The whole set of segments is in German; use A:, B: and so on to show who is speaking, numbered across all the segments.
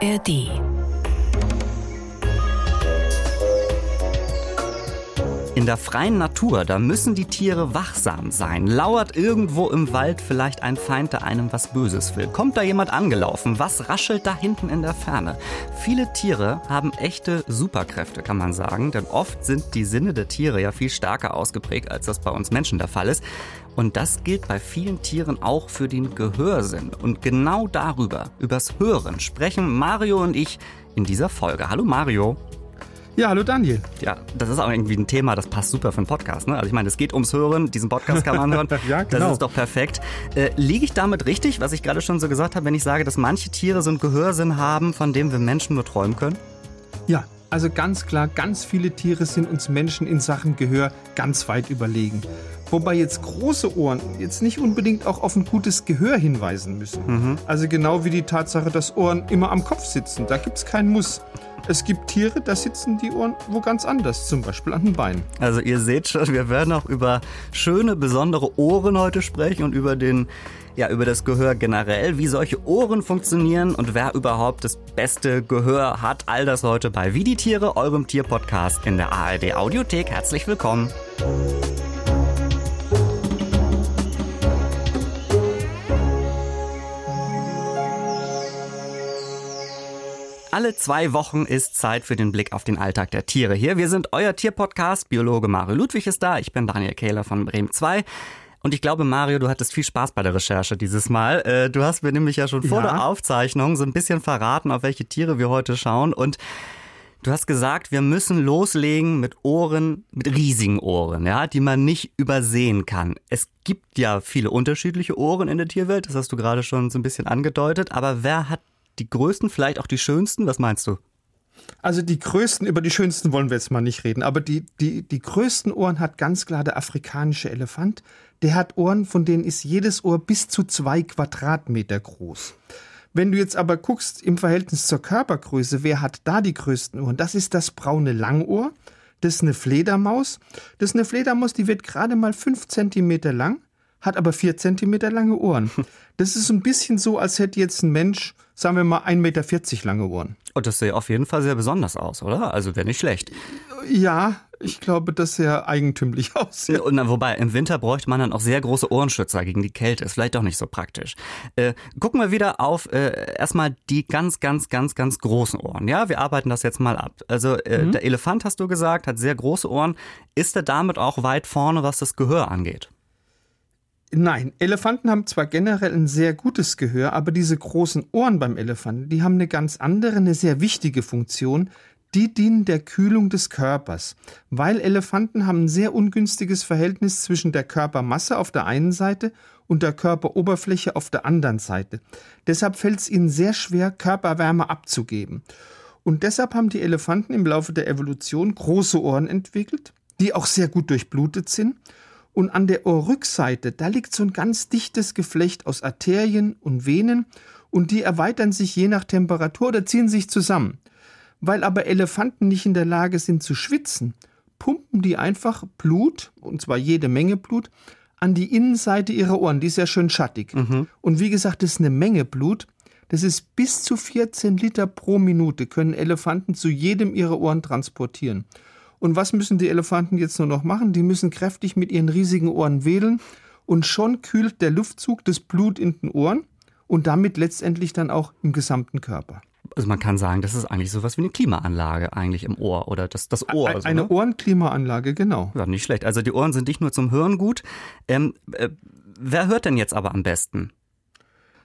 A: ARD.
B: In der freien Natur, da müssen die Tiere wachsam sein. Lauert irgendwo im Wald vielleicht ein Feind, der einem was Böses will? Kommt da jemand angelaufen? Was raschelt da hinten in der Ferne? Viele Tiere haben echte Superkräfte, kann man sagen, denn oft sind die Sinne der Tiere ja viel stärker ausgeprägt, als das bei uns Menschen der Fall ist. Und das gilt bei vielen Tieren auch für den Gehörsinn. Und genau darüber, übers Hören, sprechen Mario und ich in dieser Folge. Hallo Mario.
C: Ja, hallo Daniel.
B: Ja, das ist auch irgendwie ein Thema, das passt super für einen Podcast. Ne? Also ich meine, es geht ums Hören, diesen Podcast kann man hören.
C: ja, genau.
B: Das ist doch perfekt. Äh, liege ich damit richtig, was ich gerade schon so gesagt habe, wenn ich sage, dass manche Tiere so einen Gehörsinn haben, von dem wir Menschen nur träumen können?
C: Ja, also ganz klar, ganz viele Tiere sind uns Menschen in Sachen Gehör ganz weit überlegen. Wobei jetzt große Ohren jetzt nicht unbedingt auch auf ein gutes Gehör hinweisen müssen. Mhm. Also genau wie die Tatsache, dass Ohren immer am Kopf sitzen. Da gibt es kein Muss. Es gibt Tiere, da sitzen die Ohren wo ganz anders, zum Beispiel an den Beinen.
B: Also ihr seht schon, wir werden auch über schöne, besondere Ohren heute sprechen und über den ja, über das Gehör generell, wie solche Ohren funktionieren und wer überhaupt das beste Gehör hat. All das heute bei Wie die Tiere, eurem Tierpodcast in der ARD Audiothek. Herzlich willkommen. Alle zwei Wochen ist Zeit für den Blick auf den Alltag der Tiere hier. Wir sind euer Tierpodcast. Biologe Mario Ludwig ist da. Ich bin Daniel Kehler von Bremen 2. Und ich glaube, Mario, du hattest viel Spaß bei der Recherche dieses Mal. Äh, du hast mir nämlich ja schon vor ja. der Aufzeichnung so ein bisschen verraten, auf welche Tiere wir heute schauen. Und du hast gesagt, wir müssen loslegen mit Ohren, mit riesigen Ohren, ja, die man nicht übersehen kann. Es gibt ja viele unterschiedliche Ohren in der Tierwelt, das hast du gerade schon so ein bisschen angedeutet. Aber wer hat die größten, vielleicht auch die schönsten? Was meinst du?
C: Also die größten, über die schönsten wollen wir jetzt mal nicht reden, aber die, die, die größten Ohren hat ganz klar der afrikanische Elefant. Der hat Ohren, von denen ist jedes Ohr bis zu zwei Quadratmeter groß. Wenn du jetzt aber guckst im Verhältnis zur Körpergröße, wer hat da die größten Ohren? Das ist das braune Langohr. Das ist eine Fledermaus. Das ist eine Fledermaus, die wird gerade mal fünf Zentimeter lang, hat aber vier Zentimeter lange Ohren. Das ist ein bisschen so, als hätte jetzt ein Mensch sagen wir mal 1,40 Meter lange Ohren.
B: Und das sähe auf jeden Fall sehr besonders aus, oder? Also wäre nicht schlecht.
C: Ja, ich glaube, das sehr eigentümlich aussieht.
B: Und wobei, im Winter bräuchte man dann auch sehr große Ohrenschützer gegen die Kälte. Ist vielleicht auch nicht so praktisch. Äh, gucken wir wieder auf äh, erstmal die ganz, ganz, ganz, ganz großen Ohren. Ja, wir arbeiten das jetzt mal ab. Also äh, mhm. der Elefant, hast du gesagt, hat sehr große Ohren. Ist er damit auch weit vorne, was das Gehör angeht?
C: Nein, Elefanten haben zwar generell ein sehr gutes Gehör, aber diese großen Ohren beim Elefanten, die haben eine ganz andere, eine sehr wichtige Funktion. Die dienen der Kühlung des Körpers, weil Elefanten haben ein sehr ungünstiges Verhältnis zwischen der Körpermasse auf der einen Seite und der Körperoberfläche auf der anderen Seite. Deshalb fällt es ihnen sehr schwer, Körperwärme abzugeben. Und deshalb haben die Elefanten im Laufe der Evolution große Ohren entwickelt, die auch sehr gut durchblutet sind und an der Ohrrückseite, da liegt so ein ganz dichtes Geflecht aus Arterien und Venen und die erweitern sich je nach Temperatur oder ziehen sich zusammen. Weil aber Elefanten nicht in der Lage sind zu schwitzen, pumpen die einfach Blut, und zwar jede Menge Blut, an die Innenseite ihrer Ohren. Die ist ja schön schattig. Mhm. Und wie gesagt, das ist eine Menge Blut. Das ist bis zu 14 Liter pro Minute können Elefanten zu jedem ihrer Ohren transportieren. Und was müssen die Elefanten jetzt nur noch machen? Die müssen kräftig mit ihren riesigen Ohren wedeln und schon kühlt der Luftzug das Blut in den Ohren und damit letztendlich dann auch im gesamten Körper.
B: Also man kann sagen, das ist eigentlich sowas wie eine Klimaanlage eigentlich im Ohr oder das, das Ohr.
C: Also, eine ne? Ohrenklimaanlage, genau.
B: Ja, nicht schlecht. Also die Ohren sind nicht nur zum Hören gut. Ähm, äh, wer hört denn jetzt aber am besten?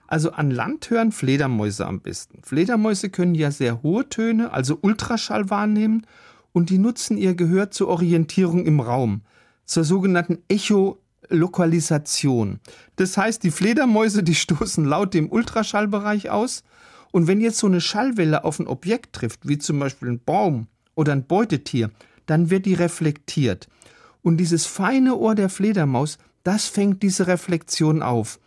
C: Also an Land hören Fledermäuse am besten. Fledermäuse können ja sehr hohe Töne, also Ultraschall wahrnehmen und die nutzen ihr Gehör zur Orientierung im Raum, zur sogenannten Echolokalisation. Das heißt, die Fledermäuse, die stoßen laut dem Ultraschallbereich aus und wenn jetzt so eine Schallwelle auf ein Objekt trifft, wie zum Beispiel ein Baum oder ein Beutetier, dann wird die reflektiert. Und dieses feine Ohr der Fledermaus, das fängt diese Reflexion auf.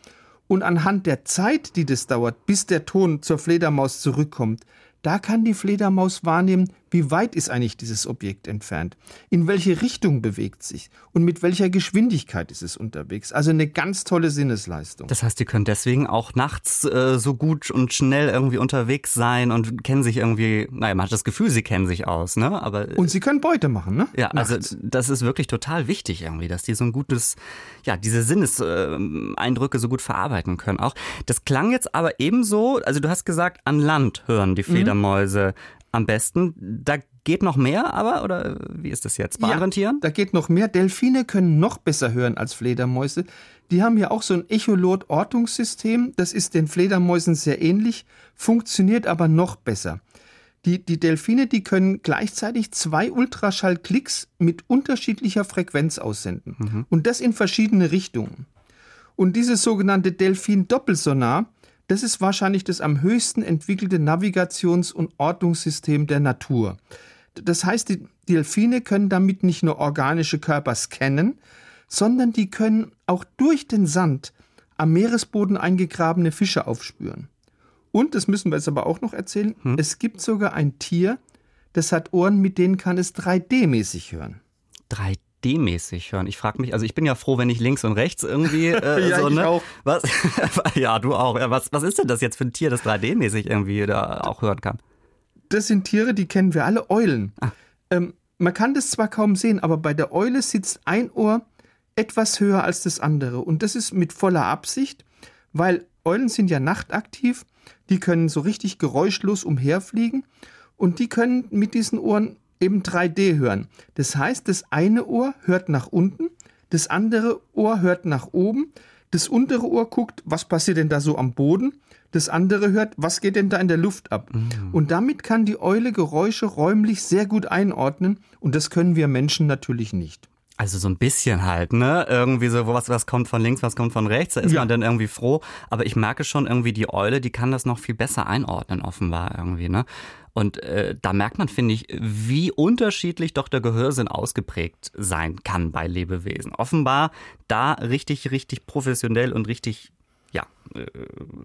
C: Und anhand der Zeit, die das dauert, bis der Ton zur Fledermaus zurückkommt, da kann die Fledermaus wahrnehmen, wie weit ist eigentlich dieses Objekt entfernt? In welche Richtung bewegt sich? Und mit welcher Geschwindigkeit ist es unterwegs? Also eine ganz tolle Sinnesleistung.
B: Das heißt, die können deswegen auch nachts äh, so gut und schnell irgendwie unterwegs sein und kennen sich irgendwie, naja, man hat das Gefühl, sie kennen sich aus, ne? Aber,
C: und sie können Beute machen, ne?
B: Ja, also nachts. das ist wirklich total wichtig irgendwie, dass die so ein gutes, ja, diese Sinneseindrücke so gut verarbeiten können auch. Das klang jetzt aber ebenso, also du hast gesagt, an Land hören die mhm. Fledermäuse. Am besten. Da geht noch mehr, aber oder wie ist das jetzt bei
C: ja,
B: anderen Tieren?
C: Da geht noch mehr. Delfine können noch besser hören als Fledermäuse. Die haben ja auch so ein Echolot-Ortungssystem. Das ist den Fledermäusen sehr ähnlich, funktioniert aber noch besser. Die, die Delfine, die können gleichzeitig zwei Ultraschallklicks mit unterschiedlicher Frequenz aussenden. Mhm. Und das in verschiedene Richtungen. Und dieses sogenannte Delfin-Doppelsonar, das ist wahrscheinlich das am höchsten entwickelte Navigations- und Ortungssystem der Natur. Das heißt, die Delfine können damit nicht nur organische Körper scannen, sondern die können auch durch den Sand am Meeresboden eingegrabene Fische aufspüren. Und, das müssen wir jetzt aber auch noch erzählen, hm. es gibt sogar ein Tier, das hat Ohren, mit denen kann es 3D-mäßig hören.
B: 3D? D-mäßig hören. Ich frage mich, also ich bin ja froh, wenn ich links und rechts irgendwie äh,
C: ja,
B: so,
C: ich
B: ne?
C: auch.
B: Was? ja, du auch. Was, was ist denn das jetzt für ein Tier, das 3D-mäßig irgendwie da auch hören kann?
C: Das sind Tiere, die kennen wir alle, Eulen. Ah. Ähm, man kann das zwar kaum sehen, aber bei der Eule sitzt ein Ohr etwas höher als das andere. Und das ist mit voller Absicht, weil Eulen sind ja nachtaktiv, die können so richtig geräuschlos umherfliegen und die können mit diesen Ohren eben 3D hören. Das heißt, das eine Ohr hört nach unten, das andere Ohr hört nach oben, das untere Ohr guckt, was passiert denn da so am Boden, das andere hört, was geht denn da in der Luft ab. Mhm. Und damit kann die Eule Geräusche räumlich sehr gut einordnen und das können wir Menschen natürlich nicht.
B: Also so ein bisschen halt, ne? Irgendwie so, was, was kommt von links, was kommt von rechts, da ist ja. man dann irgendwie froh. Aber ich merke schon irgendwie, die Eule, die kann das noch viel besser einordnen, offenbar irgendwie, ne? Und äh, da merkt man, finde ich, wie unterschiedlich doch der Gehörsinn ausgeprägt sein kann bei Lebewesen. Offenbar da richtig, richtig professionell und richtig ja, äh,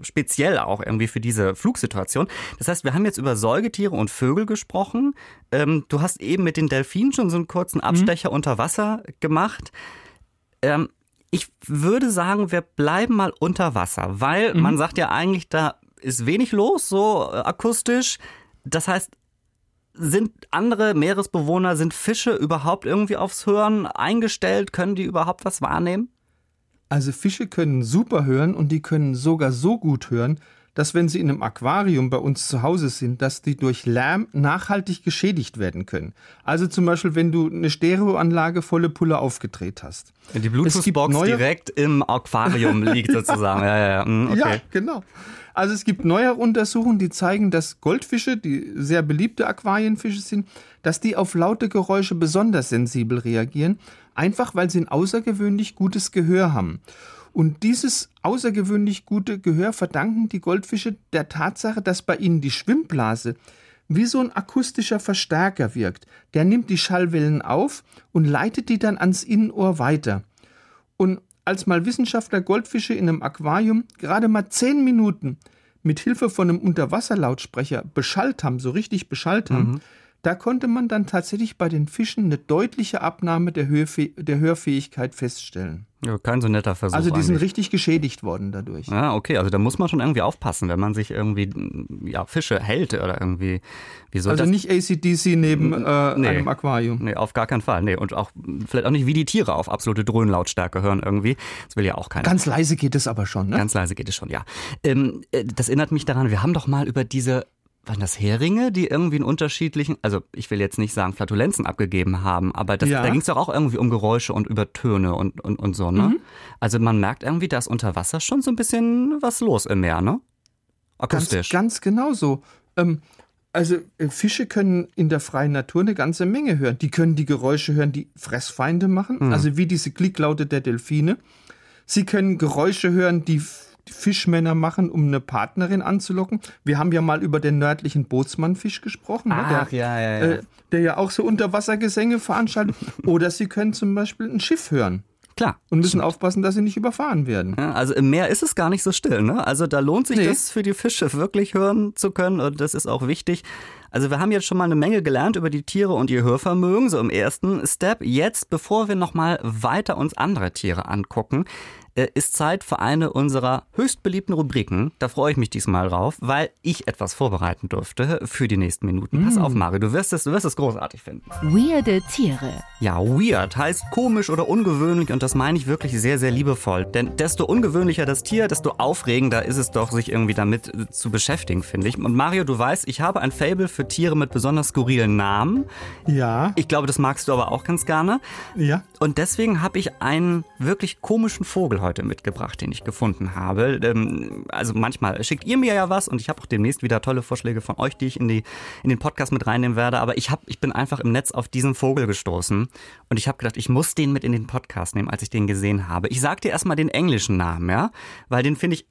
B: speziell auch irgendwie für diese Flugsituation. Das heißt, wir haben jetzt über Säugetiere und Vögel gesprochen. Ähm, du hast eben mit den Delfinen schon so einen kurzen mhm. Abstecher mhm. unter Wasser gemacht. Ähm, ich würde sagen, wir bleiben mal unter Wasser, weil mhm. man sagt ja eigentlich, da ist wenig los, so äh, akustisch. Das heißt, sind andere Meeresbewohner, sind Fische überhaupt irgendwie aufs Hören eingestellt? Können die überhaupt was wahrnehmen?
C: Also Fische können super hören und die können sogar so gut hören, dass wenn sie in einem Aquarium bei uns zu Hause sind, dass die durch Lärm nachhaltig geschädigt werden können. Also zum Beispiel, wenn du eine Stereoanlage volle Pulle aufgedreht hast.
B: Wenn die Bluetooth-Box direkt im Aquarium liegt sozusagen. Ja, ja, ja.
C: Hm, okay. ja, genau. Also es gibt neuere Untersuchungen, die zeigen, dass Goldfische, die sehr beliebte Aquarienfische sind, dass die auf laute Geräusche besonders sensibel reagieren einfach weil sie ein außergewöhnlich gutes Gehör haben. Und dieses außergewöhnlich gute Gehör verdanken die Goldfische der Tatsache, dass bei ihnen die Schwimmblase wie so ein akustischer Verstärker wirkt. Der nimmt die Schallwellen auf und leitet die dann ans Innenohr weiter. Und als mal Wissenschaftler Goldfische in einem Aquarium gerade mal zehn Minuten mit Hilfe von einem Unterwasserlautsprecher beschallt haben, so richtig beschallt haben, mhm. Da konnte man dann tatsächlich bei den Fischen eine deutliche Abnahme der, Hörfäh der Hörfähigkeit feststellen.
B: Ja, kein so netter Versuch.
C: Also die
B: eigentlich.
C: sind richtig geschädigt worden dadurch.
B: Ja, okay, also da muss man schon irgendwie aufpassen, wenn man sich irgendwie ja, Fische hält oder irgendwie.
C: Wieso also nicht ACDC neben äh, nee, einem Aquarium.
B: Nee, auf gar keinen Fall. Nee, und auch vielleicht auch nicht wie die Tiere auf absolute Dröhnlautstärke hören irgendwie. Das will ja auch keiner.
C: Ganz leise geht es aber schon, ne?
B: Ganz leise geht es schon, ja. Ähm, äh, das erinnert mich daran, wir haben doch mal über diese waren das Heringe, die irgendwie einen unterschiedlichen, also ich will jetzt nicht sagen Flatulenzen abgegeben haben, aber das, ja. da ging es doch auch irgendwie um Geräusche und über Töne und, und, und so, ne? Mhm. Also man merkt irgendwie, da ist unter Wasser schon so ein bisschen was los im Meer, ne?
C: Akustisch. Ganz, ganz genau so. Ähm, also äh, Fische können in der freien Natur eine ganze Menge hören. Die können die Geräusche hören, die Fressfeinde machen, mhm. also wie diese Klicklaute der Delfine. Sie können Geräusche hören, die Fischmänner machen, um eine Partnerin anzulocken. Wir haben ja mal über den nördlichen Bootsmannfisch gesprochen,
B: ne? Ach, der, ja, ja, ja. Äh,
C: der ja auch so Unterwassergesänge veranstaltet. Oder sie können zum Beispiel ein Schiff hören.
B: Klar.
C: Und müssen stimmt. aufpassen, dass sie nicht überfahren werden.
B: Ja, also im Meer ist es gar nicht so still. Ne? Also da lohnt sich nee. das für die Fische wirklich hören zu können und das ist auch wichtig. Also wir haben jetzt schon mal eine Menge gelernt über die Tiere und ihr Hörvermögen, so im ersten Step. Jetzt, bevor wir nochmal weiter uns andere Tiere angucken, äh, ist Zeit für eine unserer höchst beliebten Rubriken. Da freue ich mich diesmal drauf, weil ich etwas vorbereiten durfte für die nächsten Minuten. Pass auf, Mario, du wirst es, du wirst es großartig finden.
A: Weirde Tiere.
B: Ja, weird heißt komisch oder ungewöhnlich und das meine ich wirklich sehr, sehr liebevoll. Denn desto ungewöhnlicher das Tier, desto aufregender ist es doch, sich irgendwie damit zu beschäftigen, finde ich. Und Mario, du weißt, ich habe ein Fable für Tiere mit besonders skurrilen Namen.
C: Ja,
B: Ich glaube, das magst du aber auch ganz gerne.
C: ja.
B: Und deswegen habe ich einen wirklich komischen Vogel heute mitgebracht, den ich gefunden habe. Ähm, Also manchmal schickt ihr mir ja was und ich habe auch demnächst wieder tolle Vorschläge von euch, die ich in, die, in den Podcast mit reinnehmen werde. Aber ich, hab, ich bin einfach im Netz auf diesen Vogel gestoßen und ich habe gedacht, ich muss den mit in den Podcast nehmen, als ich den gesehen habe. Ich sag dir erstmal den englischen Namen, ja, weil den finde ich,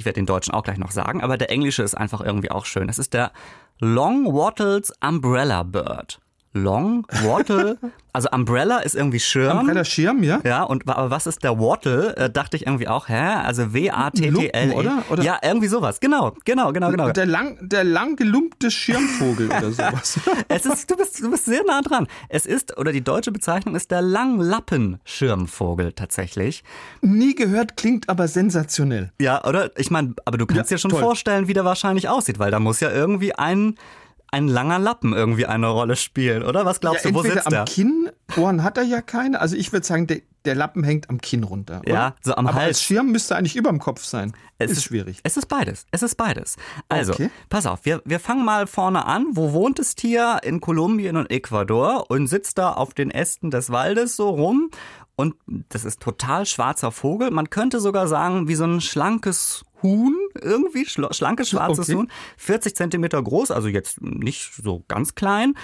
B: ich werde den deutschen auch gleich noch sagen, aber der englische ist einfach irgendwie auch schön. Es ist der Long Wattles Umbrella Bird. Long Wattle, also Umbrella ist irgendwie Schirm.
C: Umbrella Schirm, ja?
B: Ja, und aber was ist der Wattle? Äh, dachte ich irgendwie auch, hä? Also W-A-T-T-L.
C: Lumpen, oder? Oder-
B: E. Ja, irgendwie sowas. Genau, genau, genau, genau.
C: Der lang, der lang gelumpte Schirmvogel oder sowas.
B: Es ist, du bist, du bist sehr nah dran. Es ist, oder die deutsche Bezeichnung ist der Langlappen-Schirmvogel tatsächlich.
C: Nie gehört, klingt aber sensationell.
B: Ja, oder? Ich meine, aber du kannst
C: Ja,
B: dir schon
C: toll.
B: vorstellen, wie der wahrscheinlich aussieht, weil da muss ja irgendwie ein, ein langer Lappen irgendwie eine Rolle spielen, oder? Was glaubst
C: ja,
B: du, wo sitzt
C: am
B: der?
C: Kinn, Ohren hat er ja keine. Also ich würde sagen, der, der Lappen hängt am Kinn runter. Oder?
B: Ja, so am
C: aber
B: Hals.
C: als Schirm müsste eigentlich überm Kopf sein.
B: Es
C: ist, schwierig.
B: Es ist beides. Es ist beides. Also,
C: Okay.
B: pass auf, wir, wir fangen mal vorne an. Wo wohnt das Tier? In Kolumbien und Ecuador und sitzt da auf den Ästen des Waldes so rum. Und das ist total schwarzer Vogel. Man könnte sogar sagen, wie so ein schlankes Huhn, irgendwie, schlankes schwarzes
C: Okay.
B: Huhn. 40 Zentimeter groß, also jetzt nicht so ganz klein.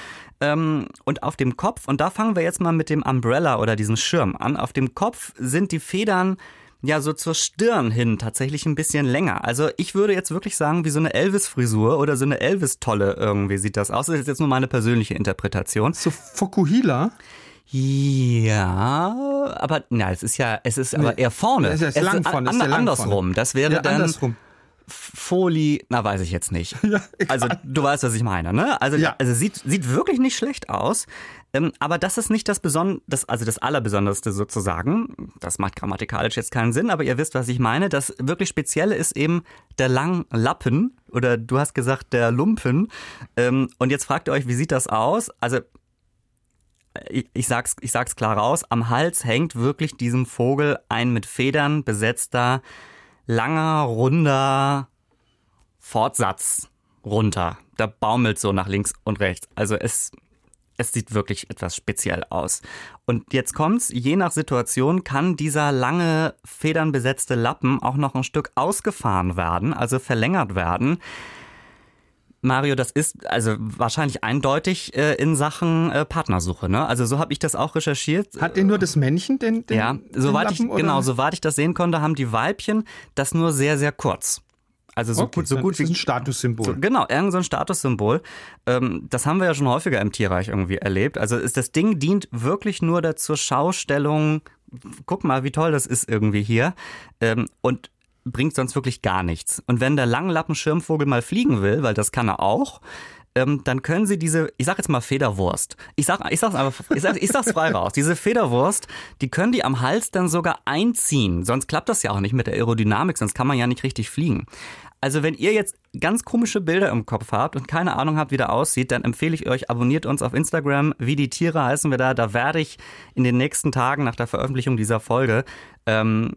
B: Ähm, und auf dem Kopf, und da fangen wir jetzt mal mit dem Umbrella oder diesem Schirm an. Auf dem Kopf sind die Federn ja so zur Stirn hin tatsächlich ein bisschen länger. Also ich würde jetzt wirklich sagen, wie so eine Elvis-Frisur oder so eine Elvis-Tolle irgendwie sieht das aus. Das ist jetzt nur meine persönliche Interpretation.
C: So Fokuhila.
B: Ja, aber na, es ist ja, es ist aber eher vorne.
C: Es ist lang vorne,
B: an,
C: ist
B: andersrum.
C: vorne.
B: Das wäre
C: Ja,
B: dann
C: andersrum.
B: Folie, na weiß ich jetzt nicht.
C: Ja,
B: also du weißt, was ich meine, ne? Also,
C: Ja.
B: also sieht, sieht wirklich nicht schlecht aus. Ähm, aber das ist nicht das Beson das, also das Allerbesonderste sozusagen. Das macht grammatikalisch jetzt keinen Sinn, aber ihr wisst, was ich meine. Das wirklich Spezielle ist eben der Langlappen oder du hast gesagt der Lumpen. Ähm, und jetzt fragt ihr euch, wie sieht das aus? Also ich, ich, sag's, ich sag's klar raus, am Hals hängt wirklich diesem Vogel ein mit Federn besetzter, langer, runder Fortsatz runter. Der baumelt so nach links und rechts. Also es, es sieht wirklich etwas speziell aus. Und jetzt kommt's, je nach Situation kann dieser lange federnbesetzte Lappen auch noch ein Stück ausgefahren werden, also verlängert werden. Mario, das ist also wahrscheinlich eindeutig äh, in Sachen äh, Partnersuche, ne? Also so habe ich das auch recherchiert.
C: Hat den nur das Männchen, den, den,
B: ja,
C: den
B: soweit ich
C: Lappen, oder?
B: genau, soweit ich das sehen konnte, haben die Weibchen das nur sehr sehr kurz. Also so
C: okay,
B: gut, so gut
C: ist
B: wie
C: ein Statussymbol.
B: so, genau, irgend so ein Statussymbol. Ähm, das haben wir ja schon häufiger im Tierreich irgendwie erlebt. Also ist das Ding dient wirklich nur der zur Schaustellung. Guck mal, wie toll das ist irgendwie hier. Ähm, und bringt sonst wirklich gar nichts. Und wenn der Langlappenschirmvogel mal fliegen will, weil das kann er auch, ähm, dann können sie diese, ich sag jetzt mal Federwurst. Ich sag, ich sag's einfach, ich, sag, ich sag's frei raus. Diese Federwurst, die können die am Hals dann sogar einziehen. Sonst klappt das ja auch nicht mit der Aerodynamik, sonst kann man ja nicht richtig fliegen. Also wenn ihr jetzt ganz komische Bilder im Kopf habt und keine Ahnung habt, wie der aussieht, dann empfehle ich euch, abonniert uns auf Instagram. Wie die Tiere heißen wir da. Da werde ich in den nächsten Tagen nach der Veröffentlichung dieser Folge ähm,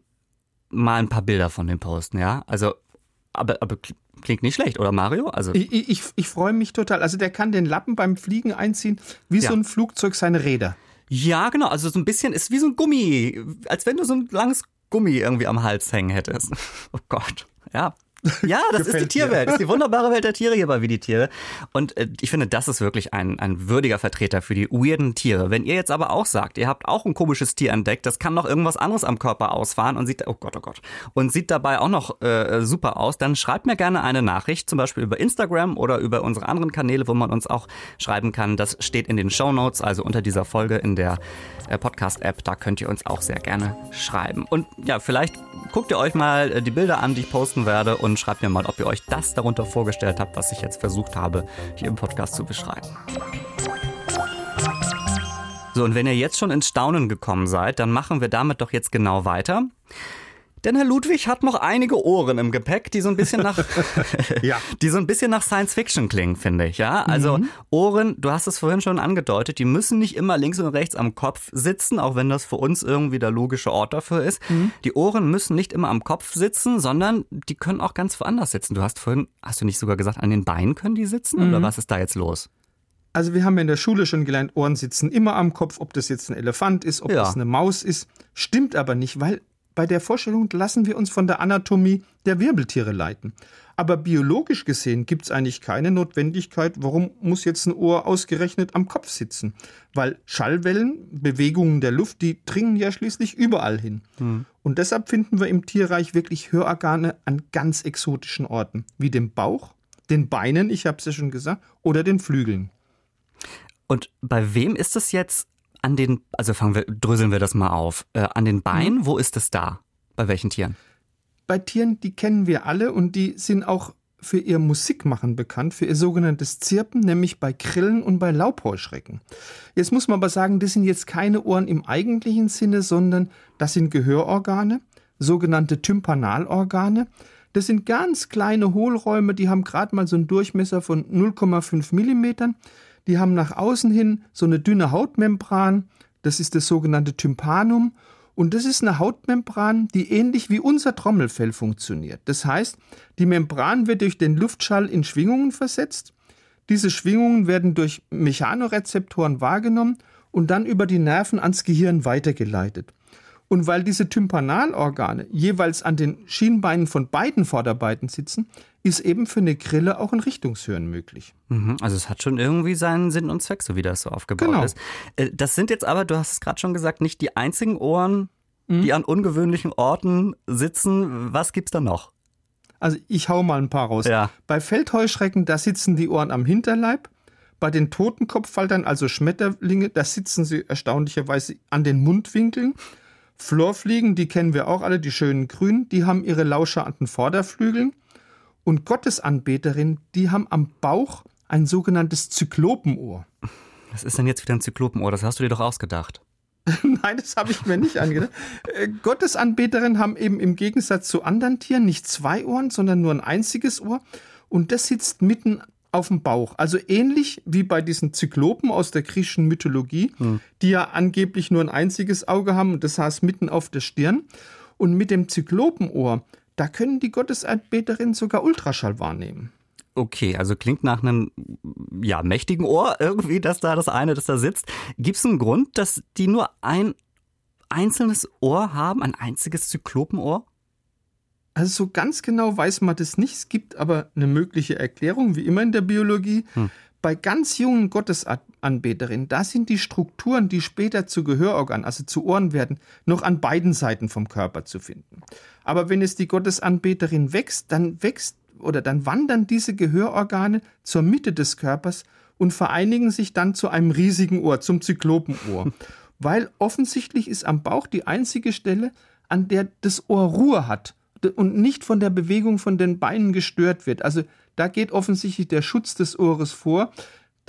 B: mal ein paar Bilder von dem posten, ja. Also, aber, aber klingt nicht schlecht, oder Mario? Also
C: Ich, ich, ich, freue mich total. Also der kann den Lappen beim Fliegen einziehen, wie
B: Ja.
C: so ein Flugzeug seine Räder.
B: ja, genau. Also so ein bisschen ist wie so ein Gummi, als wenn du so ein langes Gummi irgendwie am Hals hängen hättest. Oh Gott, ja. Ja, das ist die. Tierwelt. Das ist die wunderbare Welt der Tiere hier bei Wie die Tiere. Und äh, ich finde, das ist wirklich ein, ein würdiger Vertreter für die weirden Tiere. Wenn ihr jetzt aber auch sagt, ihr habt auch ein komisches Tier entdeckt, das kann noch irgendwas anderes am Körper ausfahren und sieht, oh Gott, oh Gott, und sieht dabei auch noch äh, super aus, dann schreibt mir gerne eine Nachricht, zum Beispiel über Instagram oder über unsere anderen Kanäle, wo man uns auch schreiben kann. Das steht in den Show Notes, also unter dieser Folge in der äh, Podcast-App. Da könnt ihr uns auch sehr gerne schreiben. Und ja, vielleicht guckt ihr euch mal äh, die Bilder an, die ich posten werde und schreibt mir mal, ob ihr euch das darunter vorgestellt habt, was ich jetzt versucht habe, hier im Podcast zu beschreiben. So, und wenn ihr jetzt schon ins Staunen gekommen seid, dann machen wir damit doch jetzt genau weiter. Denn Herr Ludwig hat noch einige Ohren im Gepäck, die so ein bisschen nach, ja. die so ein bisschen nach Science Fiction klingen, finde ich, ja. Also mhm. Ohren, du hast es vorhin schon angedeutet, die müssen nicht immer links und rechts am Kopf sitzen, auch wenn das für uns irgendwie der logische Ort dafür ist. Mhm. Die Ohren müssen nicht immer am Kopf sitzen, sondern die können auch ganz woanders sitzen. Du hast vorhin, hast du nicht sogar gesagt, an den Beinen können die sitzen mhm. oder was ist da jetzt los?
C: Also wir haben in der Schule schon gelernt, Ohren sitzen immer am Kopf, ob das jetzt ein Elefant ist, ob ja. das eine Maus ist. Stimmt aber nicht, weil bei der Vorstellung lassen wir uns von der Anatomie der Wirbeltiere leiten. Aber biologisch gesehen gibt es eigentlich keine Notwendigkeit, warum muss jetzt ein Ohr ausgerechnet am Kopf sitzen? Weil Schallwellen, Bewegungen der Luft, die dringen ja schließlich überall hin. Hm. Und deshalb finden wir im Tierreich wirklich Hörorgane an ganz exotischen Orten, wie dem Bauch, den Beinen, ich habe es ja schon gesagt, oder den Flügeln.
B: Und bei wem ist es jetzt an den, also fangen wir, dröseln wir das mal auf. Äh, an den Beinen, mhm. wo ist es da? Bei welchen Tieren?
C: Bei Tieren, die kennen wir alle und die sind auch für ihr Musikmachen bekannt, für ihr sogenanntes Zirpen, nämlich bei Grillen und bei Laubheuschrecken. Jetzt muss man aber sagen, das sind jetzt keine Ohren im eigentlichen Sinne, sondern das sind Gehörorgane, sogenannte Tympanalorgane. Das sind ganz kleine Hohlräume, die haben gerade mal so einen Durchmesser von 0,5 Millimetern die haben nach außen hin so eine dünne Hautmembran, das ist das sogenannte Tympanum. Und das ist eine Hautmembran, die ähnlich wie unser Trommelfell funktioniert. Das heißt, die Membran wird durch den Luftschall in Schwingungen versetzt. Diese Schwingungen werden durch Mechanorezeptoren wahrgenommen und dann über die Nerven ans Gehirn weitergeleitet. Und weil diese Tympanalorgane jeweils an den Schienbeinen von beiden Vorderbeinen sitzen, ist eben für eine Grille auch ein Richtungshören möglich.
B: Mhm, also es hat schon irgendwie seinen Sinn und Zweck, so wie das so aufgebaut genau. ist. Äh, das sind jetzt aber, du hast es gerade schon gesagt, nicht die einzigen Ohren, mhm. die an ungewöhnlichen Orten sitzen. Was gibt's da noch?
C: Also ich hau mal ein paar raus. Ja. Bei Feldheuschrecken, da sitzen die Ohren am Hinterleib. Bei den Totenkopffaltern, also Schmetterlinge, da sitzen sie erstaunlicherweise an den Mundwinkeln. Florfliegen, die kennen wir auch alle, die schönen Grünen, die haben ihre Lauscher an den Vorderflügeln. Und Gottesanbeterinnen, die haben am Bauch ein sogenanntes Zyklopenohr.
B: Was ist denn jetzt wieder ein Zyklopenohr? Das hast du dir doch ausgedacht.
C: Nein, das habe ich mir nicht angedacht. Äh, Gottesanbeterinnen haben eben im Gegensatz zu anderen Tieren nicht zwei Ohren, sondern nur ein einziges Ohr. Und das sitzt mitten auf dem Bauch. Also ähnlich wie bei diesen Zyklopen aus der griechischen Mythologie, hm. die ja angeblich nur ein einziges Auge haben und das saß mitten auf der Stirn. Und mit dem Zyklopenohr, da können die Gottesanbeterinnen sogar Ultraschall wahrnehmen.
B: Okay, also klingt nach einem ja, mächtigen Ohr irgendwie, dass da das eine, das da sitzt. Gibt es einen Grund, dass die nur ein einzelnes Ohr haben, ein einziges Zyklopenohr?
C: Also so ganz genau weiß man das nicht. Es gibt aber eine mögliche Erklärung, wie immer in der Biologie. Hm. Bei ganz jungen Gottesanbeterinnen, da sind die Strukturen, die später zu Gehörorganen, also zu Ohren werden, noch an beiden Seiten vom Körper zu finden. Aber wenn es die Gottesanbeterin wächst, dann wächst oder dann wandern diese Gehörorgane zur Mitte des Körpers und vereinigen sich dann zu einem riesigen Ohr, zum Zyklopenohr. Weil offensichtlich ist am Bauch die einzige Stelle, an der das Ohr Ruhe hat und nicht von der Bewegung von den Beinen gestört wird. Also da geht offensichtlich der Schutz des Ohres vor.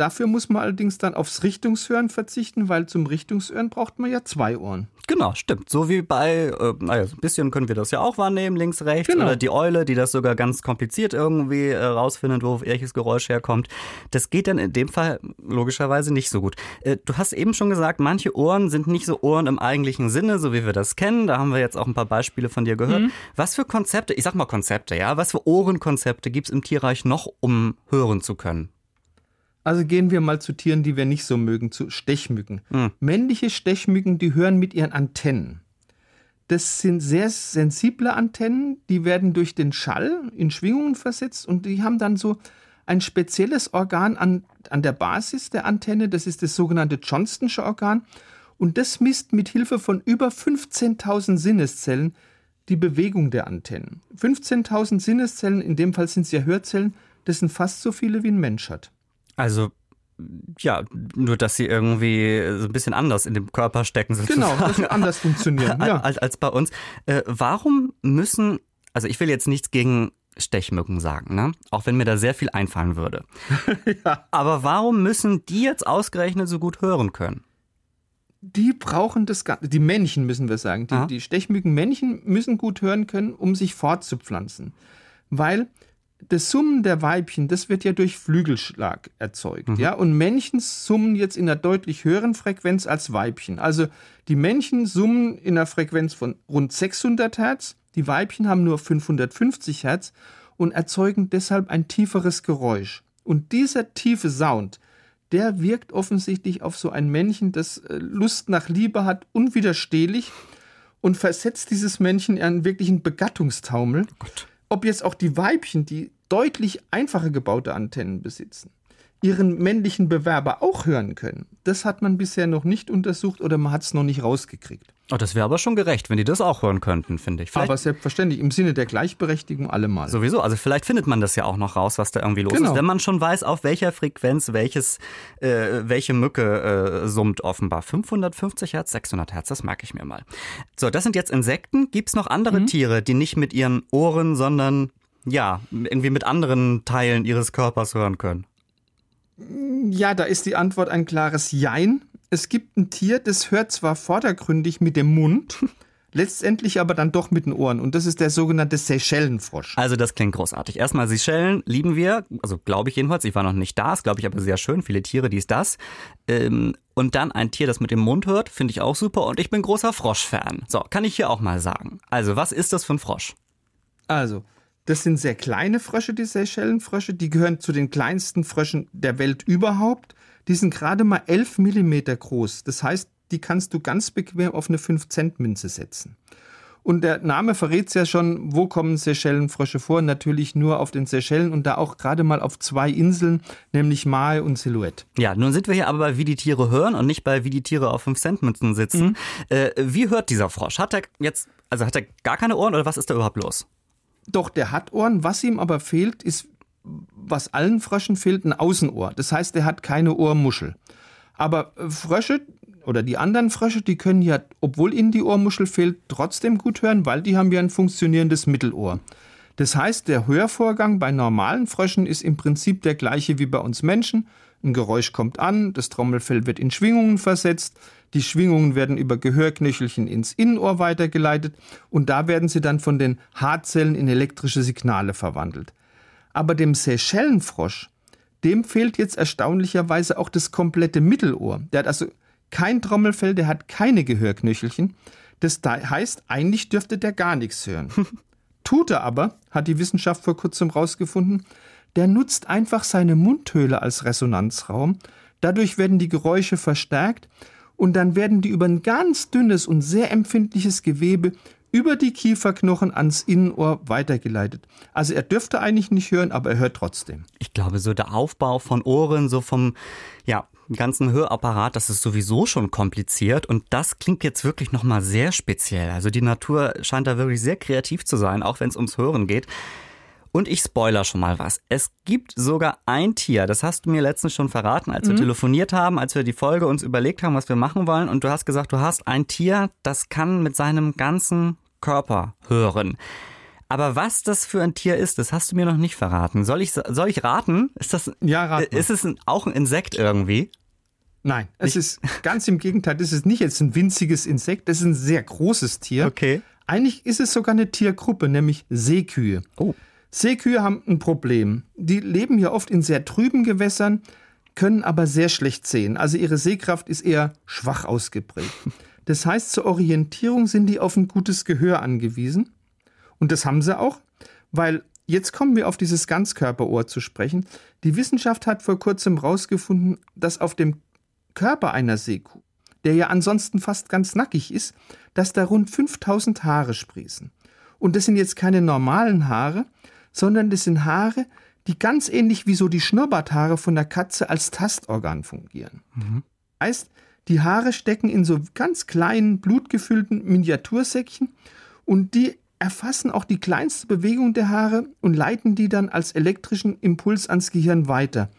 C: Dafür muss man allerdings dann aufs Richtungshören verzichten, weil zum Richtungshören braucht man ja zwei Ohren.
B: Genau, stimmt. So wie bei, äh, naja, so ein bisschen können wir das ja auch wahrnehmen, links, rechts. Genau. Oder die Eule, die das sogar ganz kompliziert irgendwie äh, rausfindet, wo welches Geräusch herkommt. Das geht dann in dem Fall logischerweise nicht so gut. Äh, du hast eben schon gesagt, manche Ohren sind nicht so Ohren im eigentlichen Sinne, so wie wir das kennen. Da haben wir jetzt auch ein paar Beispiele von dir gehört. Mhm. Was für Konzepte, ich sag mal Konzepte, ja, was für Ohrenkonzepte gibt es im Tierreich noch, um hören zu können?
C: Also gehen wir mal zu Tieren, die wir nicht so mögen, zu Stechmücken. Mhm. Männliche Stechmücken, die hören mit ihren Antennen. Das sind sehr sensible Antennen, die werden durch den Schall in Schwingungen versetzt und die haben dann so ein spezielles Organ an, an der Basis der Antenne, das ist das sogenannte Johnston'sche Organ und das misst mit Hilfe von über 15.000 Sinneszellen die Bewegung der Antennen. 15.000 Sinneszellen, in dem Fall sind es ja Hörzellen, das sind fast so viele wie ein Mensch hat.
B: Also ja, nur dass sie irgendwie so ein bisschen anders in dem Körper stecken.
C: Sozusagen. Genau, dass sie anders funktionieren.
B: Ja. Als, als bei uns. Äh, warum müssen, also ich will jetzt nichts gegen Stechmücken sagen, ne? Auch wenn mir da sehr viel einfallen würde. ja. Aber warum müssen die jetzt ausgerechnet so gut hören können?
C: Die brauchen das Ganze, die Männchen müssen wir sagen, die, die Stechmückenmännchen müssen gut hören können, um sich fortzupflanzen. Weil das Summen der Weibchen, das wird ja durch Flügelschlag erzeugt, mhm. ja, und Männchen summen jetzt in einer deutlich höheren Frequenz als Weibchen. Also die Männchen summen in einer Frequenz von rund 600 Hertz, die Weibchen haben nur 550 Hertz und erzeugen deshalb ein tieferes Geräusch. Und dieser tiefe Sound, der wirkt offensichtlich auf so ein Männchen, das äh, Lust nach Liebe hat, unwiderstehlich und versetzt dieses Männchen in einen wirklichen Begattungstaumel. Oh ob jetzt auch die Weibchen, die deutlich einfacher gebaute Antennen besitzen, ihren männlichen Bewerber auch hören können, das hat man bisher noch nicht untersucht oder man hat es noch nicht rausgekriegt.
B: Oh, das wäre aber schon gerecht, wenn die das auch hören könnten, finde ich.
C: Vielleicht aber selbstverständlich, im Sinne der Gleichberechtigung allemal.
B: Sowieso, also vielleicht findet man das ja auch noch raus, was da irgendwie los genau. ist, wenn man schon weiß, auf welcher Frequenz welches, äh, welche Mücke äh, summt offenbar. 550 Hertz, 600 Hertz, das merke ich mir mal. So, das sind jetzt Insekten. Gibt es noch andere mhm. Tiere, die nicht mit ihren Ohren, sondern ja, irgendwie mit anderen Teilen ihres Körpers hören können?
C: Ja, da ist die Antwort ein klares Jein es gibt ein Tier, das hört zwar vordergründig mit dem Mund, letztendlich aber dann doch mit den Ohren. Und das ist der sogenannte Seychellenfrosch.
B: Also das klingt großartig. Erstmal Seychellen lieben wir, also glaube ich jedenfalls. Ich war noch nicht da, ist glaube ich aber sehr schön. Viele Tiere, dies, das. Ähm, und dann ein Tier, das mit dem Mund hört, finde ich auch super. Und ich bin großer Frosch-Fan. So, kann ich hier auch mal sagen. Also, was ist das für ein Frosch?
C: Also, das sind sehr kleine Frösche, die Seychellenfrösche. Die gehören zu den kleinsten Fröschen der Welt überhaupt. Die sind gerade mal 11 Millimeter groß. Das heißt, die kannst du ganz bequem auf eine 5-Cent-Münze setzen. Und der Name verrät es ja schon, wo kommen Seychellenfrösche vor? Natürlich nur auf den Seychellen und da auch gerade mal auf zwei Inseln, nämlich Mae und Silhouette.
B: Ja, nun sind wir hier aber bei Wie die Tiere hören und nicht bei Wie die Tiere auf 5-Cent-Münzen sitzen. Mhm. Äh, wie hört dieser Frosch? Hat er jetzt, also hat er gar keine Ohren oder was ist da überhaupt los?
C: Doch, der hat Ohren. Was ihm aber fehlt, ist was allen Fröschen fehlt, ein Außenohr. Das heißt, er hat keine Ohrmuschel. Aber äh, Frösche oder die anderen Frösche, die können ja, obwohl ihnen die Ohrmuschel fehlt, trotzdem gut hören, weil die haben ja ein funktionierendes Mittelohr. Das heißt, der Hörvorgang bei normalen Fröschen ist im Prinzip der gleiche wie bei uns Menschen. Ein Geräusch kommt an, das Trommelfell wird in Schwingungen versetzt, die Schwingungen werden über Gehörknöchelchen ins Innenohr weitergeleitet und da werden sie dann von den Haarzellen in elektrische Signale verwandelt. Aber dem Seychellenfrosch, dem fehlt jetzt erstaunlicherweise auch das komplette Mittelohr. Der hat also kein Trommelfell, der hat keine Gehörknöchelchen. Das heißt, eigentlich dürfte der gar nichts hören. Tut er aber, hat die Wissenschaft vor kurzem rausgefunden, der nutzt einfach seine Mundhöhle als Resonanzraum. Dadurch werden die Geräusche verstärkt und dann werden die über ein ganz dünnes und sehr empfindliches Gewebe über die Kieferknochen ans Innenohr weitergeleitet. Also er dürfte eigentlich nicht hören, aber er hört trotzdem.
B: Ich glaube, so der Aufbau von Ohren, so vom, ja, ganzen Hörapparat, das ist sowieso schon kompliziert und das klingt jetzt wirklich nochmal sehr speziell. Also die Natur scheint da wirklich sehr kreativ zu sein, auch wenn es ums Hören geht. Und ich spoiler schon mal was. Es gibt sogar ein Tier, das hast du mir letztens schon verraten, als mhm. wir telefoniert haben, als wir die Folge uns überlegt haben, was wir machen wollen. Und du hast gesagt, du hast ein Tier, das kann mit seinem ganzen Körper hören. Aber was das für ein Tier ist, das hast du mir noch nicht verraten. Soll ich, soll ich raten? Ist das,
C: ja, rat
B: ist es ein, auch ein Insekt irgendwie?
C: Nein, es ist ganz im Gegenteil. Das ist nicht jetzt ein winziges Insekt, das ist ein sehr großes Tier.
B: Okay.
C: Eigentlich ist es sogar eine Tiergruppe, nämlich Seekühe.
B: Oh.
C: Seekühe haben ein Problem. Die leben ja oft in sehr trüben Gewässern, können aber sehr schlecht sehen. Also ihre Sehkraft ist eher schwach ausgeprägt. Das heißt, zur Orientierung sind die auf ein gutes Gehör angewiesen. Und das haben sie auch, weil jetzt kommen wir auf dieses Ganzkörperohr zu sprechen. Die Wissenschaft hat vor kurzem herausgefunden, dass auf dem Körper einer Seekuh, der ja ansonsten fast ganz nackig ist, dass da rund 5000 Haare sprießen. Und das sind jetzt keine normalen Haare, sondern das sind Haare, die ganz ähnlich wie so die Schnurrbarthaare von der Katze als Tastorgan fungieren. Mhm. Heißt, die Haare stecken in so ganz kleinen, blutgefüllten Miniatursäckchen und die erfassen auch die kleinste Bewegung der Haare und leiten die dann als elektrischen Impuls ans Gehirn weiter.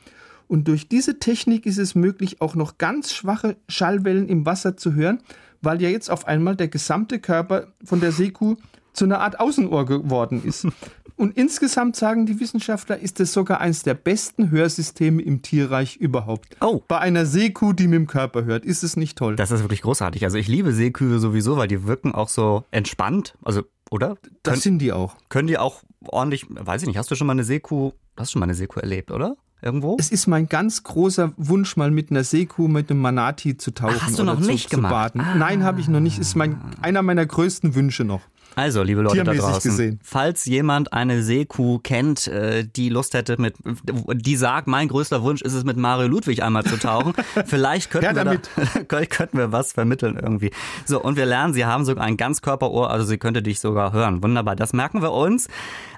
C: Und durch diese Technik ist es möglich, auch noch ganz schwache Schallwellen im Wasser zu hören, weil ja jetzt auf einmal der gesamte Körper von der Seekuh zu einer Art Außenohr geworden ist. Und insgesamt sagen die Wissenschaftler, ist es sogar eines der besten Hörsysteme im Tierreich überhaupt.
B: Oh.
C: Bei einer Seekuh, die mit dem Körper hört, ist es nicht toll.
B: Das ist wirklich großartig. Also ich liebe Seekühe sowieso, weil die wirken auch so entspannt. Also, oder?
C: das
B: Können,
C: sind die auch.
B: können die auch ordentlich, weiß ich nicht, hast du schon mal eine Seekuh, hast du schon mal eine Seekuh erlebt, oder? Irgendwo?
C: Es ist mein ganz großer Wunsch, mal mit einer Seekuh, mit einem Manati zu tauchen
B: Ach, hast du
C: oder
B: noch
C: zu,
B: nicht
C: zu
B: gemacht?
C: baden. Nein, habe ich noch nicht. Ist mein, einer meiner größten Wünsche noch.
B: Also, liebe Leute da draußen,
C: gesehen.
B: falls jemand eine Seekuh kennt, äh, die Lust hätte mit, die sagt, mein größter Wunsch ist es, mit Mario Ludwig einmal zu tauchen, vielleicht könnten
C: Her
B: wir, da, könnten wir was vermitteln irgendwie. So, und wir lernen, sie haben sogar ein Ganzkörperohr, also sie könnte dich sogar hören. Wunderbar, das merken wir uns.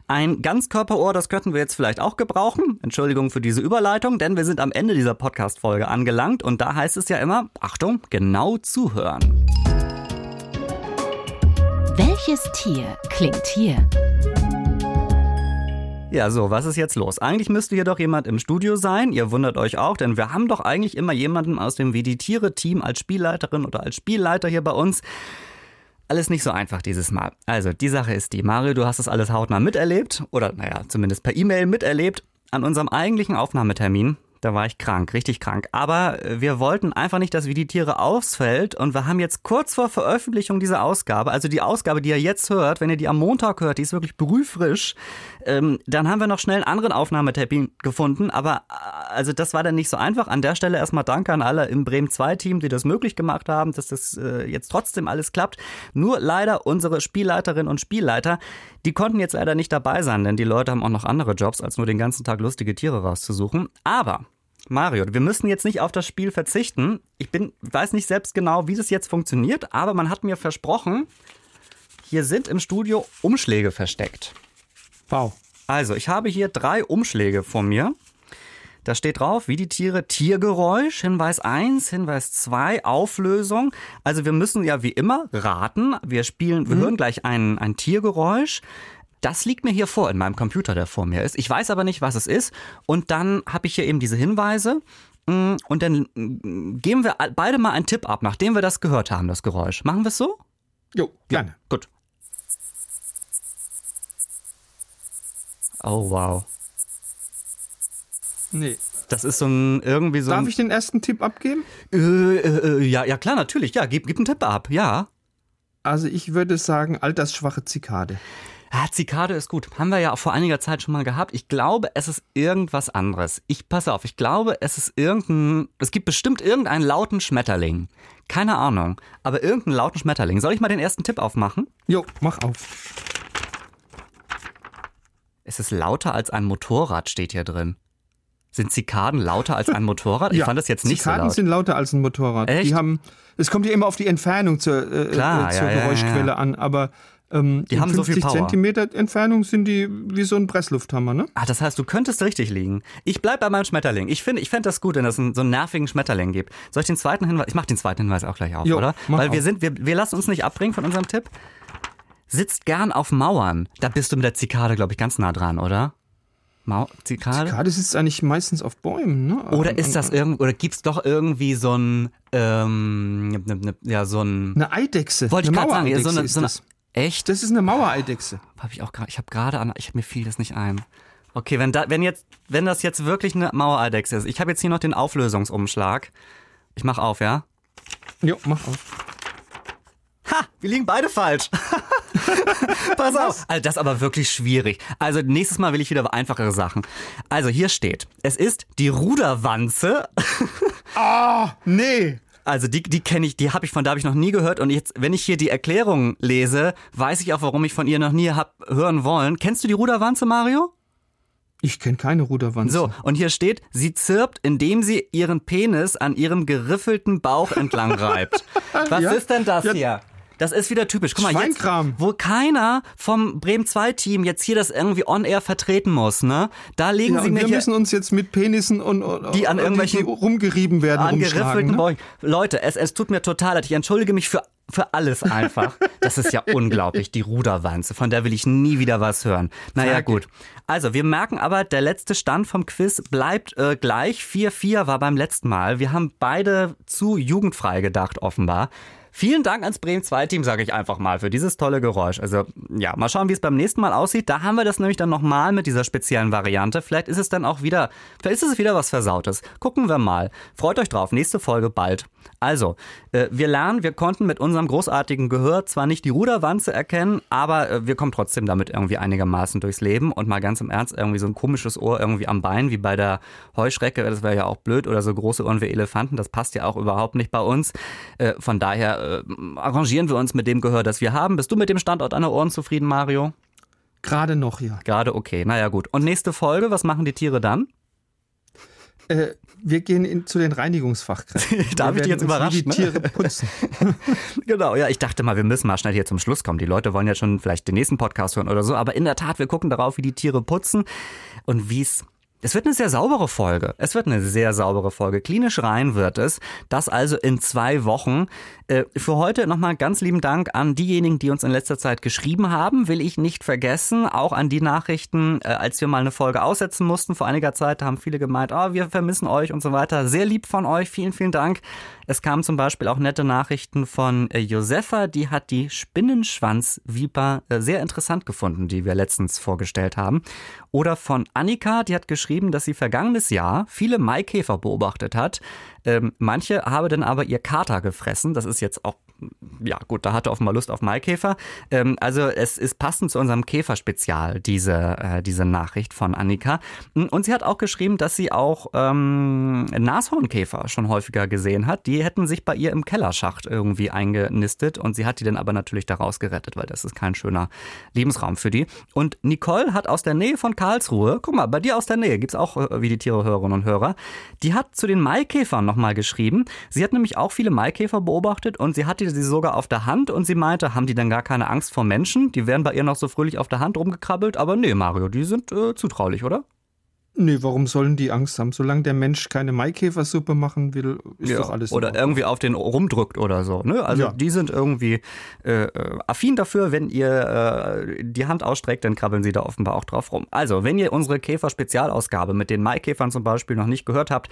B: Ein Ganzkörperohr, das könnten wir jetzt vielleicht auch gebrauchen. Entschuldigung für diese Überleitung, denn wir sind am Ende dieser Podcast-Folge angelangt und da heißt es ja immer, Achtung, genau zuhören.
A: Welches Tier klingt hier?
B: Ja, so, was ist jetzt los? Eigentlich müsste hier doch jemand im Studio sein. Ihr wundert euch auch, denn wir haben doch eigentlich immer jemanden aus dem Wie die Tiere-Team als Spielleiterin oder als Spielleiter hier bei uns. Alles nicht so einfach dieses Mal. Also, die Sache ist die, Mario, du hast das alles hautnah miterlebt oder, naja, zumindest per E-Mail miterlebt. An unserem eigentlichen Aufnahmetermin, da war ich krank, richtig krank. Aber äh, wir wollten einfach nicht, dass Wie die Tiere ausfällt und wir haben jetzt kurz vor Veröffentlichung dieser Ausgabe, also die Ausgabe, die ihr jetzt hört, wenn ihr die am Montag hört, die ist wirklich brühfrisch, ähm, dann haben wir noch schnell einen anderen Aufnahmetermin gefunden, aber äh, also das war dann nicht so einfach. An der Stelle erstmal danke an alle im Bremen 2 Team, die das möglich gemacht haben, dass das äh, jetzt trotzdem alles klappt. Nur leider unsere Spielleiterinnen und Spielleiter, die konnten jetzt leider nicht dabei sein, denn die Leute haben auch noch andere Jobs, als nur den ganzen Tag lustige Tiere rauszusuchen. Aber Mario, wir müssen jetzt nicht auf das Spiel verzichten. Ich bin, weiß nicht selbst genau, wie das jetzt funktioniert, aber man hat mir versprochen, hier sind im Studio Umschläge versteckt.
C: Wow.
B: Also, ich habe hier drei Umschläge vor mir. Da steht drauf, wie die Tiere, Tiergeräusch, Hinweis 1, Hinweis 2, Auflösung. Also wir müssen ja wie immer raten. Wir spielen, wir hören gleich ein, ein Tiergeräusch. Das liegt mir hier vor in meinem Computer, der vor mir ist. Ich weiß aber nicht, was es ist. Und dann habe ich hier eben diese Hinweise. Mm, Und dann mm, geben wir beide mal einen Tipp ab, nachdem wir das gehört haben, das Geräusch. Machen wir es so?
C: Jo, gerne.
B: Gut. Oh, wow.
C: Nee.
B: Das ist so ein irgendwie so
C: Darf
B: ein.
C: ich den ersten Tipp abgeben?
B: Äh, äh, äh, ja, ja, klar, natürlich. Ja, gib, gib einen Tipp ab. Ja.
C: Also ich würde sagen, altersschwache Zikade.
B: Ah, Zikade ist gut. Haben wir ja auch vor einiger Zeit schon mal gehabt. Ich glaube, es ist irgendwas anderes. Ich passe auf, ich glaube, es ist irgendein. Es gibt bestimmt irgendeinen lauten Schmetterling. Keine Ahnung. Aber irgendeinen lauten Schmetterling. Soll ich mal den ersten Tipp aufmachen?
C: Jo, mach auf.
B: Es ist lauter als ein Motorrad, steht hier drin. Sind Zikaden lauter als ein Motorrad? Ich
C: Ja,
B: fand das jetzt nicht
C: Zikaden
B: so laut.
C: sind lauter als ein Motorrad.
B: Echt?
C: Die haben, es kommt ja immer auf die Entfernung zur, äh,
B: Klar,
C: äh, zur
B: ja,
C: Geräuschquelle
B: ja.
C: an, aber ähm,
B: Die haben so viel
C: 50
B: Power.
C: Zentimeter Entfernung sind die wie so ein Presslufthammer, ne?
B: Ah, das heißt, du könntest richtig liegen. Ich bleib bei meinem Schmetterling. Ich finde, ich fände das gut, wenn es einen, so einen nervigen Schmetterling gibt. Soll ich den zweiten Hinweis? Ich mach den zweiten Hinweis auch gleich auf,
C: Jo,
B: oder? Weil wir
C: auf.
B: sind, wir, wir lassen uns nicht abbringen von unserem Tipp. Sitzt gern auf Mauern. Da bist du mit der Zikade, glaube ich, ganz nah dran, oder? Mau Zikade?
C: Zikade sitzt eigentlich meistens auf Bäumen, ne?
B: Oder
C: An-
B: ist das
C: an-
B: irgend oder gibt's doch irgendwie so ein ähm, ne, ne, ja so ein
C: eine Eidechse?
B: wollte ich gerade sagen, so eine, so eine
C: das.
B: Echt?
C: Das ist eine Mauereidechse.
B: Habe ich auch gerade, ich habe gerade an, ich mir fiel das nicht ein. Okay, wenn da, wenn jetzt, wenn das jetzt wirklich eine Mauereidechse ist, ich habe jetzt hier noch den Auflösungsumschlag. Ich mach auf, ja?
C: Jo, mach auf.
B: Ha, wir liegen beide falsch. Pass auf. Also das ist aber wirklich schwierig. Also nächstes Mal will ich wieder einfachere Sachen. Also hier steht, es ist die Ruderwanze.
C: Nee.
B: Also die, die kenne ich, die habe ich von da habe ich noch nie gehört und jetzt, wenn ich hier die Erklärung lese, weiß ich auch, warum ich von ihr noch nie hab hören wollen. Kennst du die Ruderwanze, Mario?
C: Ich kenne keine Ruderwanze.
B: So, und hier steht, sie zirpt, indem sie ihren Penis an ihrem geriffelten Bauch entlang reibt. Was
C: Ja?
B: ist denn das
C: Ja.
B: hier? Das ist wieder typisch. Guck mal, jetzt, wo keiner vom Bremen 2 Team jetzt hier das irgendwie on air vertreten muss, ne? Da legen
C: Ja,
B: sie mir
C: wir
B: hier
C: müssen uns jetzt mit Penissen und, und
B: Die an irgendwelchen-
C: die rumgerieben werden,
B: an
C: rumschlagen.
B: geriffelten
C: Ne?
B: Leute, es, es tut mir total leid. Ich entschuldige mich für, für alles einfach. Das ist ja unglaublich, die Ruderwanze. Von der will ich nie wieder was hören. Naja, gut. Also, wir merken aber, der letzte Stand vom Quiz bleibt äh, gleich. 4-4 war beim letzten Mal. Wir haben beide zu jugendfrei gedacht, offenbar. Vielen Dank ans Bremen 2 Team, sage ich einfach mal, für dieses tolle Geräusch. Also ja, mal schauen, wie es beim nächsten Mal aussieht. Da haben wir das nämlich dann nochmal mit dieser speziellen Variante. Vielleicht ist es dann auch wieder, vielleicht ist es wieder was Versautes. Gucken wir mal. Freut euch drauf. Nächste Folge bald. Also, äh, wir lernen, wir konnten mit unserem großartigen Gehör zwar nicht die Ruderwanze erkennen, aber äh, wir kommen trotzdem damit irgendwie einigermaßen durchs Leben und mal ganz im Ernst irgendwie so ein komisches Ohr irgendwie am Bein, wie bei der Heuschrecke, das wäre ja auch blöd, oder so große Ohren wie Elefanten, das passt ja auch überhaupt nicht bei uns. Äh, von daher äh, arrangieren wir uns mit dem Gehör, das wir haben. Bist du mit dem Standort an der Ohren zufrieden, Mario?
C: Gerade noch, ja.
B: Gerade okay, naja gut. Und nächste Folge, was machen die Tiere dann?
C: Äh, wir gehen in, zu den Reinigungsfachkräften.
B: da habe ich dich jetzt überrascht.
C: Die
B: ne?
C: Tiere putzen.
B: genau, ja, ich dachte mal, wir müssen mal schnell hier zum Schluss kommen. Die Leute wollen ja schon vielleicht den nächsten Podcast hören oder so, aber in der Tat, wir gucken darauf, wie die Tiere putzen und wie es es wird eine sehr saubere Folge. Es wird eine sehr saubere Folge. Klinisch rein wird es. Das also in zwei Wochen. Äh, für heute nochmal ganz lieben Dank an diejenigen, die uns in letzter Zeit geschrieben haben. Will ich nicht vergessen. Auch an die Nachrichten, äh, als wir mal eine Folge aussetzen mussten. Vor einiger Zeit haben viele gemeint, oh, wir vermissen euch und so weiter. Sehr lieb von euch. Vielen, vielen Dank. Es kamen zum Beispiel auch nette Nachrichten von äh, Josefa. Die hat die Spinnenschwanzviper sehr interessant gefunden, die wir letztens vorgestellt haben. Oder von Annika, die hat geschrieben, dass sie vergangenes Jahr viele Maikäfer beobachtet hat. Ähm, manche habe dann aber ihr Kater gefressen. Das ist jetzt auch ja gut, da hatte offenbar Lust auf Maikäfer. Ähm, also es ist passend zu unserem Käferspezial, diese, äh, diese Nachricht von Annika. Und sie hat auch geschrieben, dass sie auch ähm, Nashornkäfer schon häufiger gesehen hat. Die hätten sich bei ihr im Kellerschacht irgendwie eingenistet und sie hat die dann aber natürlich da rausgerettet, weil das ist kein schöner Lebensraum für die. Und Nicole hat aus der Nähe von Karlsruhe, guck mal, bei dir aus der Nähe gibt's auch äh, wie die Tiere Hörerinnen und Hörer, die hat zu den Maikäfern nochmal geschrieben. Sie hat nämlich auch viele Maikäfer beobachtet und sie hat die sie sogar auf der Hand und sie meinte, haben die denn gar keine Angst vor Menschen? Die wären bei ihr noch so fröhlich auf der Hand rumgekrabbelt, aber nee, Mario, die sind äh, zutraulich, oder?
C: Nee, warum sollen die Angst haben? Solange der Mensch keine Maikäfersuppe machen will, ist ja, doch alles
B: Oder irgendwie auf den rumdrückt oder so. Ne? Also ja. die sind irgendwie äh, äh, affin dafür, wenn ihr äh, die Hand ausstreckt, dann krabbeln sie da offenbar auch drauf rum. Also, wenn ihr unsere Käfer-Spezialausgabe mit den Maikäfern zum Beispiel noch nicht gehört habt,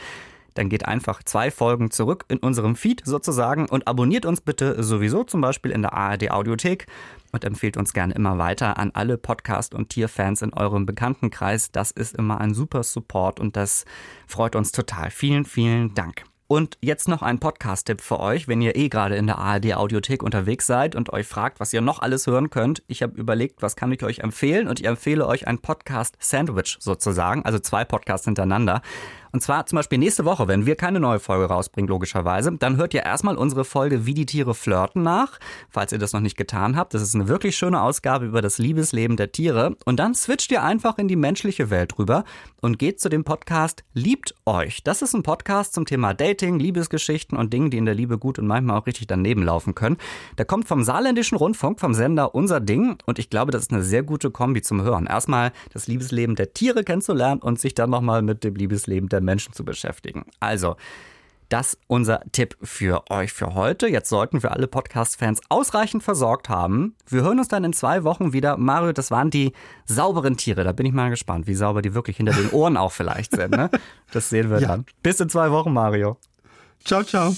B: dann geht einfach zwei Folgen zurück in unserem Feed sozusagen und abonniert uns bitte sowieso zum Beispiel in der ARD Audiothek und empfehlt uns gerne immer weiter an alle Podcast- und Tierfans in eurem Bekanntenkreis. Das ist immer ein super Support und das freut uns total. Vielen, vielen Dank. Und jetzt noch ein Podcast-Tipp für euch, wenn ihr eh gerade in der ARD Audiothek unterwegs seid und euch fragt, was ihr noch alles hören könnt. Ich habe überlegt, was kann ich euch empfehlen und ich empfehle euch ein Podcast-Sandwich sozusagen, also zwei Podcasts hintereinander. Und zwar zum Beispiel nächste Woche, wenn wir keine neue Folge rausbringen, logischerweise, dann hört ihr erstmal unsere Folge Wie die Tiere flirten nach, falls ihr das noch nicht getan habt. Das ist eine wirklich schöne Ausgabe über das Liebesleben der Tiere. Und dann switcht ihr einfach in die menschliche Welt rüber und geht zu dem Podcast Liebt euch. Das ist ein Podcast zum Thema Dating, Liebesgeschichten und Dingen, die in der Liebe gut und manchmal auch richtig daneben laufen können. Der kommt vom Saarländischen Rundfunk, vom Sender Unser Ding. Und ich glaube, das ist eine sehr gute Kombi zum Hören. Erstmal das Liebesleben der Tiere kennenzulernen und sich dann nochmal mit dem Liebesleben der Menschen zu beschäftigen. Also, das unser Tipp für euch für heute. Jetzt sollten wir alle Podcast-Fans ausreichend versorgt haben. Wir hören uns dann in zwei Wochen wieder. Mario, das waren die sauberen Tiere. Da bin ich mal gespannt, wie sauber die wirklich hinter den Ohren auch vielleicht sind. Ne? Das sehen wir ja. dann. Bis in zwei Wochen, Mario.
C: Ciao, ciao.